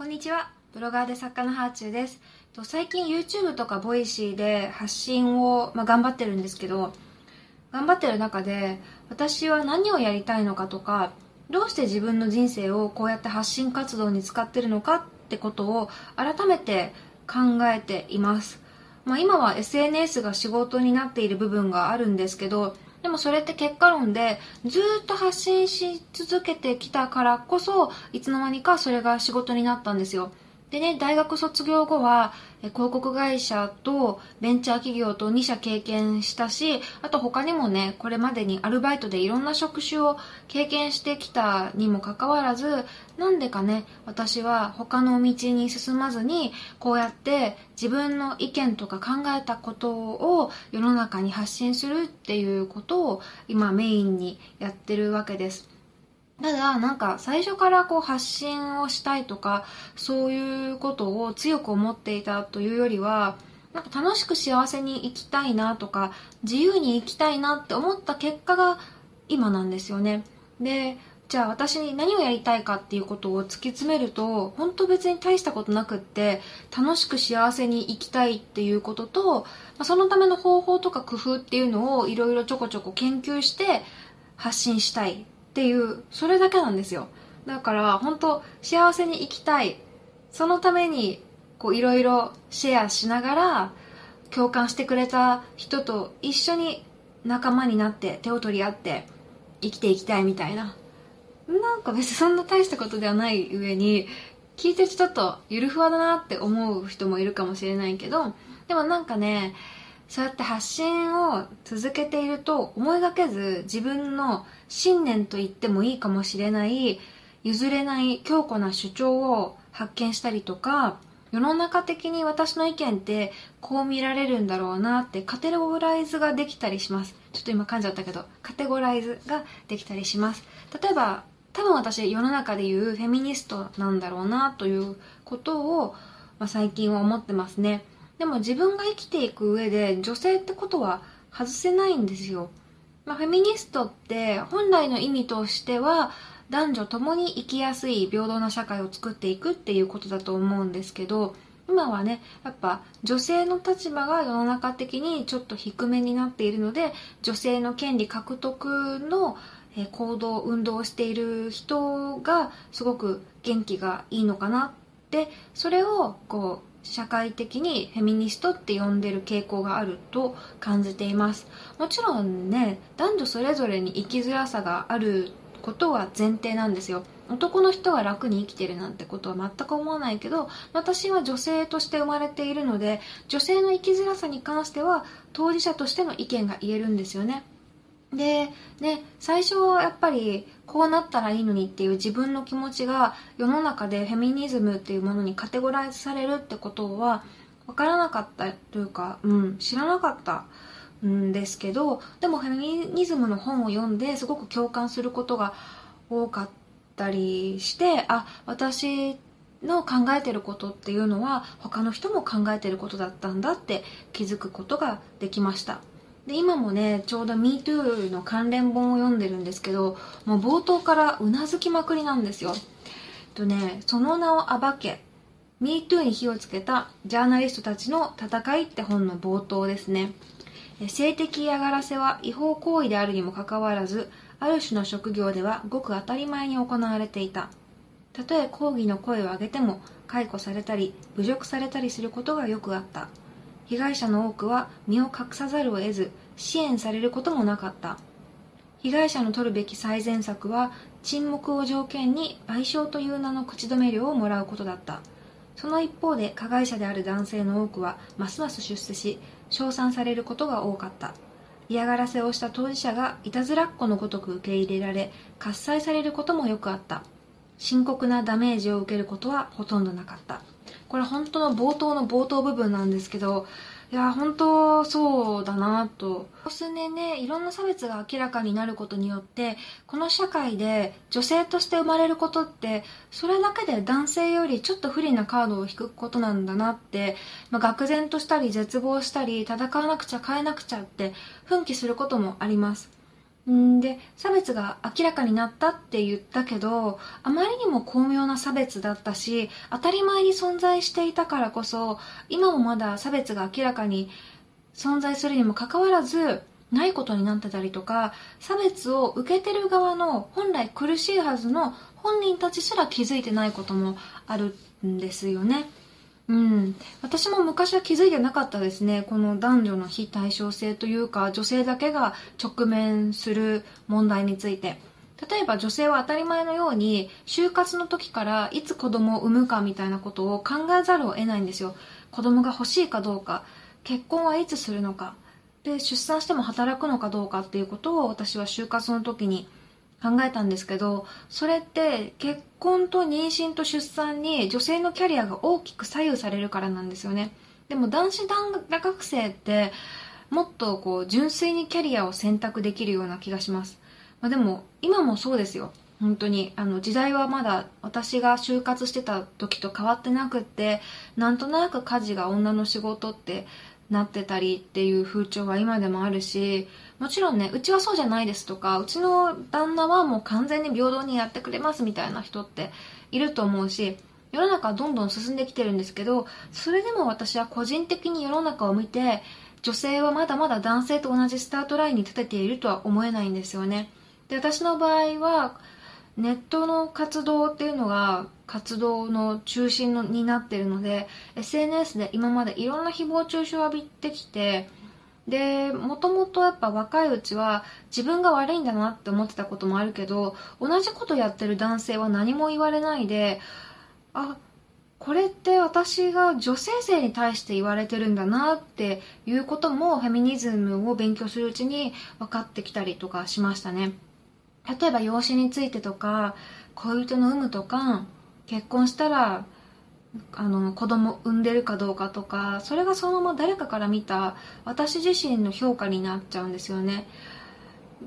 こんにちは。ブロガーで作家のはあちゅうです。最近 YouTube とか Voicy で発信を、まあ、頑張ってるんですけど、頑張ってる中で私は何をやりたいのかとか、どうして自分の人生をこうやって発信活動に使ってるのかってことを改めて考えています。まあ、今は SNS が仕事になっている部分があるんですけど、でもそれって結果論でずっと発信し続けてきたからこそいつの間にかそれが仕事になったんですよ。でね、大学卒業後は広告会社とベンチャー企業と2社経験したし、あと他にもね、これまでにアルバイトでいろんな職種を経験してきたにもかかわらず、なんでかね、私は他の道に進まずに、こうやって自分の意見とか考えたことを世の中に発信するっていうことを今メインにやってるわけです。ただ、なんか最初からこう発信をしたいとか、そういうことを強く思っていたというよりは、なんか楽しく幸せに生きたいなとか、自由に生きたいなって思った結果が今なんですよね。で、じゃあ私に何をやりたいかっていうことを突き詰めると、本当別に大したことなくって、楽しく幸せに生きたいっていうことと、まあそのための方法とか工夫っていうのをいろいろちょこちょこ研究して発信したいっていう、それだけなんですよ。だから本当幸せに生きたい。そのためにいろいろシェアしながら共感してくれた人と一緒に仲間になって手を取り合って生きていきたいみたいな。なんか別にそんな大したことではない上に聞いてちょっとゆるふわだなって思う人もいるかもしれないけどでもなんかねそうやって発信を続けていると思いがけず自分の信念と言ってもいいかもしれない譲れない強固な主張を発見したりとか世の中的に私の意見ってこう見られるんだろうなってカテゴライズができたりします。ちょっと今噛んじゃったけどカテゴライズができたりします。例えば多分私世の中で言うフェミニストなんだろうなということを、まあ、最近は思ってますね。でも自分が生きていく上で女性ってことは外せないんですよ、まあ、フェミニストって本来の意味としては男女共に生きやすい平等な社会を作っていくっていうことだと思うんですけど今はねやっぱ女性の立場が世の中的にちょっと低めになっているので女性の権利獲得の行動運動をしている人がすごく元気がいいのかなってそれをこう社会的にフェミニストって呼んでる傾向があると感じています。もちろんね男女それぞれに生きづらさがあることは前提なんですよ。男の人が楽に生きてるなんてことは全く思わないけど私は女性として生まれているので女性の生きづらさに関しては当事者としての意見が言えるんですよね。でね最初はやっぱりこうなったらいいのにっていう自分の気持ちが世の中でフェミニズムっていうものにカテゴライズされるってことは分からなかったというか、うん、知らなかったんですけどでもフェミニズムの本を読んですごく共感することが多かったりしてあ私の考えてることっていうのは他の人も考えてることだったんだって気づくことができました。で今もねちょうど MeToo の関連本を読んでるんですけどもう冒頭からうなずきまくりなんですよ。とねその名を暴け MeToo に火をつけたジャーナリストたちの戦いって本の冒頭ですね。性的嫌がらせは違法行為であるにもかかわらずある種の職業ではごく当たり前に行われていた。たとえ抗議の声を上げても解雇されたり侮辱されたりすることがよくあった。被害者の多くは身を隠さざるを得ず支援されることもなかった。被害者の取るべき最善策は沈黙を条件に賠償という名の口止め料をもらうことだった。その一方で加害者である男性の多くはますます出世し称賛されることが多かった。嫌がらせをした当事者がいたずらっ子のごとく受け入れられ喝采されることもよくあった。深刻なダメージを受けることはほとんどなかった。これ本当の冒頭の冒頭部分なんですけどいや本当そうだなと。ここ数年ねいろんな差別が明らかになることによってこの社会で女性として生まれることってそれだけで男性よりちょっと不利なカードを引くことなんだなって、まあ、愕然としたり絶望したり戦わなくちゃ変えなくちゃって奮起することもあります。んで差別が明らかになったって言ったけどあまりにも巧妙な差別だったし当たり前に存在していたからこそ今もまだ差別が明らかに存在するにもかかわらずないことになってたりとか差別を受けてる側の本来苦しいはずの本人たちすら気づいてないこともあるんですよね。うん、私も昔は気づいてなかったですね。この男女の非対称性というか女性だけが直面する問題について。例えば女性は当たり前のように就活の時からいつ子供を産むかみたいなことを考えざるを得ないんですよ。子供が欲しいかどうか結婚はいつするのか。で出産しても働くのかどうかっていうことを私は就活の時に考えたんですけどそれって結婚と妊娠と出産に女性のキャリアが大きく左右されるからなんですよね。でも男子大学生ってもっとこう純粋にキャリアを選択できるような気がします、まあ、でも今もそうですよ。本当に。あの時代はまだ私が就活してた時と変わってなくってなんとなく家事が女の仕事ってなってたりっていう風潮は今でもあるしもちろんねうちはそうじゃないですとかうちの旦那はもう完全に平等にやってくれますみたいな人っていると思うし世の中はどんどん進んできてるんですけどそれでも私は個人的に世の中を見て女性はまだまだ男性と同じスタートラインに立てているとは思えないんですよね。で私の場合はネットの活動っていうのが活動の中心のになってるので SNS で今までいろんな誹謗中傷を浴びてきてでもともとやっぱ若いうちは自分が悪いんだなって思ってたこともあるけど同じことやってる男性は何も言われないであこれって私が女性性に対して言われてるんだなっていうこともフェミニズムを勉強するうちに分かってきたりとかしましたね。例えば養子についてとか恋人の有無とか結婚したらあの子供産んでるかどうかとかそれがそのまま誰かから見た私自身の評価になっちゃうんですよね。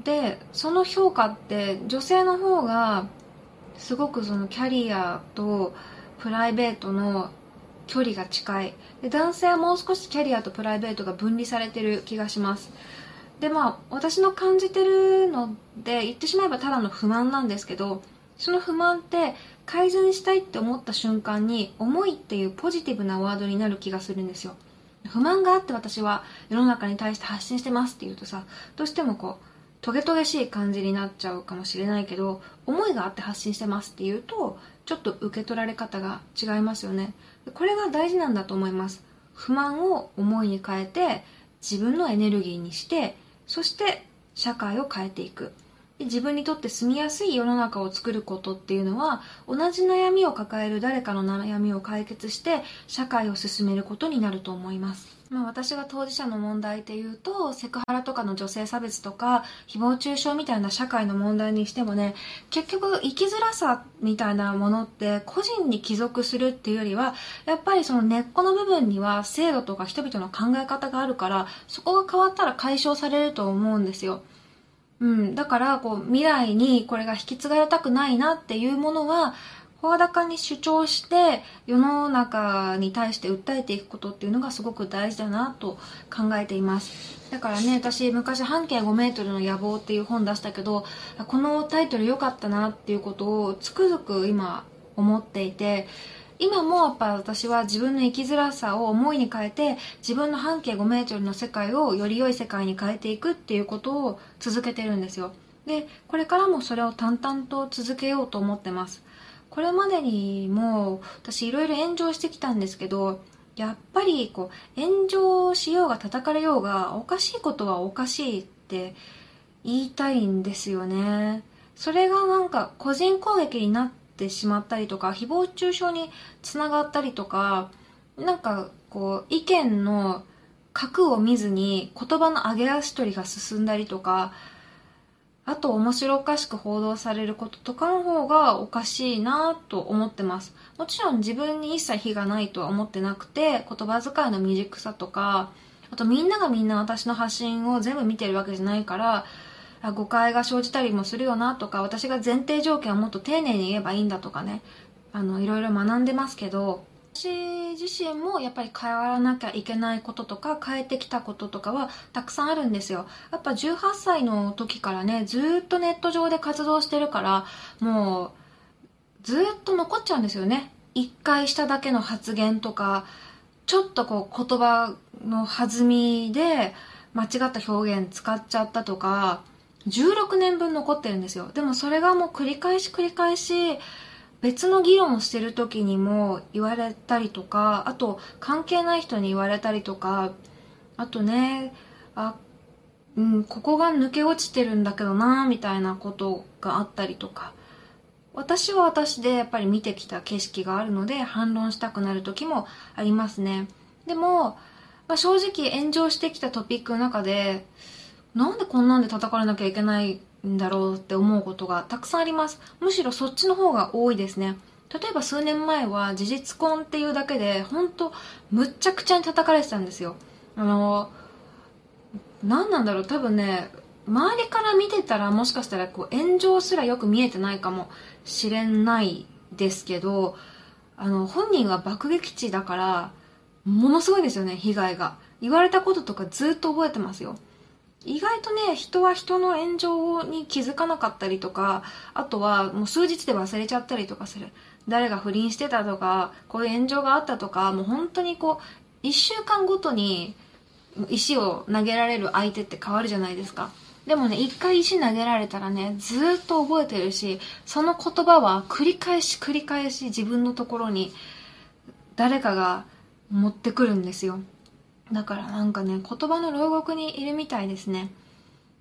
でその評価って女性の方がすごくそのキャリアとプライベートの距離が近い。で男性はもう少しキャリアとプライベートが分離されてる気がします。でまあ私の感じてるので言ってしまえばただの不満なんですけどその不満って改善したいって思った瞬間に思いっていうポジティブなワードになる気がするんですよ。不満があって私は世の中に対して発信してますって言うとさどうしてもこうトゲトゲしい感じになっちゃうかもしれないけど思いがあって発信してますって言うとちょっと受け取られ方が違いますよね。これが大事なんだと思います。不満を思いに変えて自分のエネルギーにしてそして社会を変えていく。自分にとって住みやすい世の中を作ることっていうのは同じ悩みを抱える誰かの悩みを解決して社会を進めることになると思います、まあ、私が当事者の問題っていうとセクハラとかの女性差別とか誹謗中傷みたいな社会の問題にしてもね結局生きづらさみたいなものって個人に帰属するっていうよりはやっぱりその根っこの部分には制度とか人々の考え方があるからそこが変わったら解消されると思うんですよ。うん、だからこう未来にこれが引き継がれたくないなっていうものは声高に主張して世の中に対して訴えていくことっていうのがすごく大事だなと考えています。だからね私昔半径5メートルの野望っていう本出したけどこのタイトル良かったなっていうことをつくづく今思っていて今もやっぱ私は自分の生きづらさを思いに変えて自分の半径5メートルの世界をより良い世界に変えていくっていうことを続けてるんですよ。でこれからもそれを淡々と続けようと思ってます。これまでにも私いろいろ炎上してきたんですけどやっぱりこう炎上しようが叩かれようがおかしいことはおかしいって言いたいんですよね。それがなんか個人攻撃になってしまったりとか誹謗中傷につながったりとかなんかこう意見の核を見ずに言葉の上げ足取りが進んだりとかあと面白おかしく報道されることとかの方がおかしいなと思ってます。もちろん自分に一切非がないとは思ってなくて、言葉遣いの未熟さとか、あとみんながみんな私の発信を全部見てるわけじゃないから、誤解が生じたりもするよなとか、私が前提条件をもっと丁寧に言えばいいんだとかね、あの、いろいろ学んでますけど、私自身もやっぱり変わらなきゃいけないこととか変えてきたこととかはたくさんあるんですよ。やっぱ18歳の時からね、ずっとネット上で活動してるから、もうずっと残っちゃうんですよね。一回しただけの発言とか、ちょっとこう言葉の弾みで間違った表現使っちゃったとか、16年分残ってるんですよ。でもそれがもう繰り返し繰り返し、別の議論をしてる時にも言われたりとか、あと関係ない人に言われたりとか、あとね、あ、うん、ここが抜け落ちてるんだけどな、みたいなことがあったりとか。私は私でやっぱり見てきた景色があるので反論したくなる時もありますね。でも、まあ、正直炎上してきたトピックの中で、なんでこんなんで叩かれなきゃいけないんだろうって思うことがたくさんあります。むしろそっちの方が多いですね。例えば数年前は事実婚っていうだけで、ほんとむっちゃくちゃに叩かれてたんですよ。あの、何なんだろう、多分ね、周りから見てたらもしかしたらこう炎上すらよく見えてないかもしれないですけど、あの、本人は爆撃地だから、ものすごいんですよね、被害が。言われたこととかずっと覚えてますよ。意外とね、人は人の炎上に気づかなかったりとか、あとはもう数日で忘れちゃったりとかする。誰が不倫してたとか、こういう炎上があったとか、もう本当にこう、一週間ごとに石を投げられる相手って変わるじゃないですか。でもね、一回石投げられたらね、ずっと覚えてるし、その言葉は繰り返し繰り返し自分のところに誰かが持ってくるんですよ。だからなんかね、言葉の牢獄にいるみたいですね。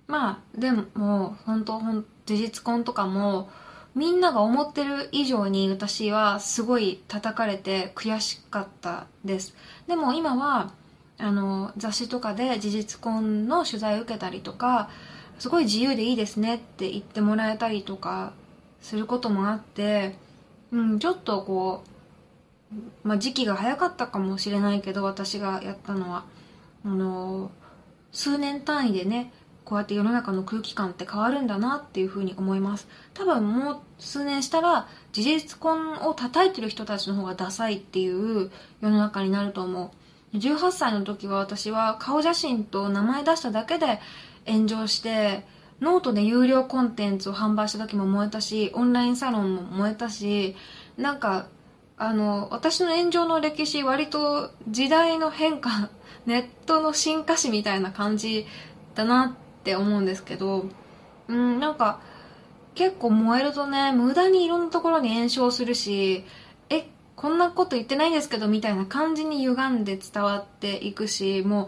まあ、でも、本当ほん、事実婚とかも、みんなが思ってる以上に私はすごい叩かれて悔しかったです。でも今は、あの、雑誌とかで事実婚の取材を受けたりとか、すごい自由でいいですねって言ってもらえたりとかすることもあって、うん、ちょっとこう、まあ、時期が早かったかもしれないけど私がやったのは。あの数年単位でねこうやって世の中の空気感って変わるんだなっていうふうに思います。多分もう数年したら事実婚を叩いてる人たちの方がダサいっていう世の中になると思う。18歳の時は私は顔写真と名前出しただけで炎上してノートで有料コンテンツを販売した時も燃えたしオンラインサロンも燃えたしなんかあの、私の炎上の歴史、割と時代の変化、ネットの進化史みたいな感じだなって思うんですけど、うん、なんか、結構燃えるとね、無駄にいろんなところに炎症するし、え、こんなこと言ってないんですけど、みたいな感じに歪んで伝わっていくし、もう、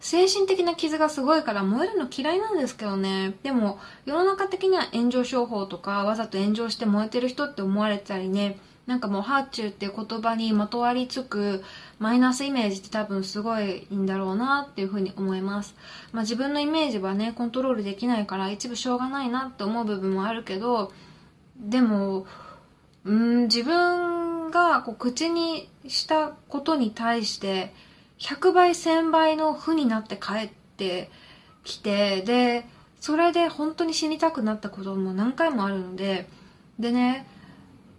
精神的な傷がすごいから燃えるの嫌いなんですけどね。でも、世の中的には炎上商法とか、わざと炎上して燃えてる人って思われたりね、なんかもうハーチューって言葉にまとわりつくマイナスイメージって多分すごいいいんだろうなっていうふうに思います。まあ自分のイメージはね、コントロールできないから一部しょうがないなって思う部分もあるけど、でも、うん、自分がこう口にしたことに対して100倍1000倍の負になって帰ってきて、で、それで本当に死にたくなったことも何回もあるので、でね、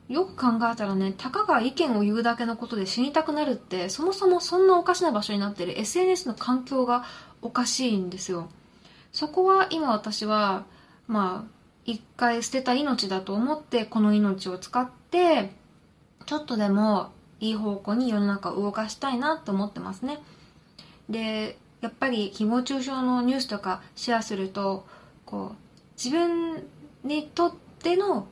よく考えたらね、たかが意見を言うだけのことで死にたくなるって、そもそもそんなおかしな場所になってる SNS の環境がおかしいんですよ。そこは今私は、まあ、一回捨てた命だと思って、この命を使って、ちょっとでもいい方向に世の中を動かしたいなと思ってますね。で、やっぱり誹謗中傷のニュースとかシェアすると、こう、自分にとっての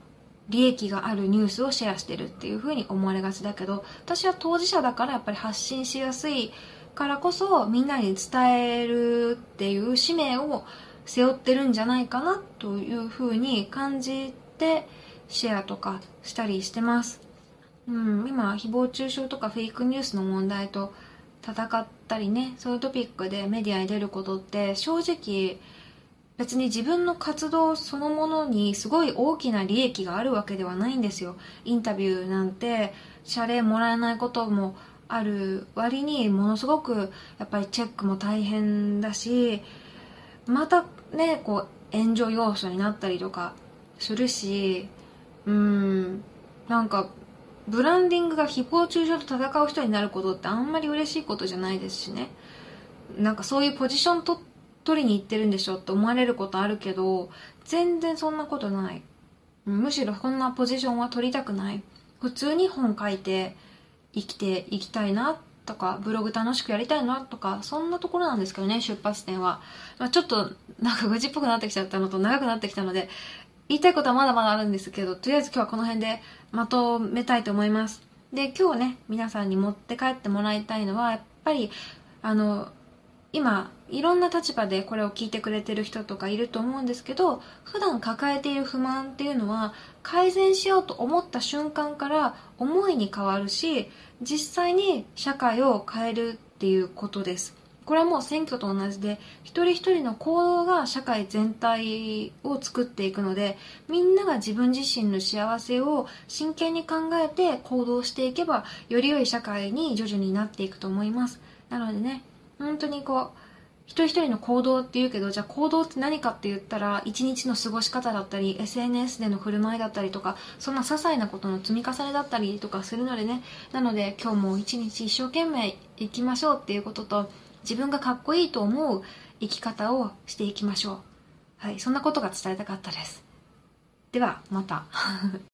利益があるニュースをシェアしてるっていう風に思われがちだけど私は当事者だからやっぱり発信しやすいからこそみんなに伝えるっていう使命を背負ってるんじゃないかなという風に感じてシェアとかしたりしてます。うん、今誹謗中傷とかフェイクニュースの問題と戦ったりねそういうトピックでメディアに出ることって正直別に自分の活動そのものにすごい大きな利益があるわけではないんですよ。インタビューなんて謝礼もらえないこともある割にものすごくやっぱりチェックも大変だし、またね、こう炎上要素になったりとかするし、うん、なんかブランディングが誹謗中傷と戦う人になることってあんまり嬉しいことじゃないですしねなんかそういうポジションと取りに行ってるんでしょって思われることあるけど全然そんなことない。むしろこんなポジションは取りたくない。普通に本書いて生きていきたいなとかブログ楽しくやりたいなとかそんなところなんですけどね出発点は、まあ、ちょっとなんか愚痴っぽくなってきちゃったのと長くなってきたので言いたいことはまだまだあるんですけどとりあえず今日はこの辺でまとめたいと思います。で今日ね皆さんに持って帰ってもらいたいのはやっぱりあの今いろんな立場でこれを聞いてくれてる人とかいると思うんですけど普段抱えている不満っていうのは改善しようと思った瞬間から思いに変わるし実際に社会を変えるっていうことです。これはもう選挙と同じで一人一人の行動が社会全体を作っていくのでみんなが自分自身の幸せを真剣に考えて行動していけばより良い社会に徐々になっていくと思います。なのでね本当にこう一人一人の行動って言うけどじゃあ行動って何かって言ったら一日の過ごし方だったり SNS での振る舞いだったりとかそんな些細なことの積み重ねだったりとかするのでね。なので今日も一日一生懸命生きましょうっていうことと自分がかっこいいと思う生き方をしていきましょう。はいそんなことが伝えたかったです。ではまた。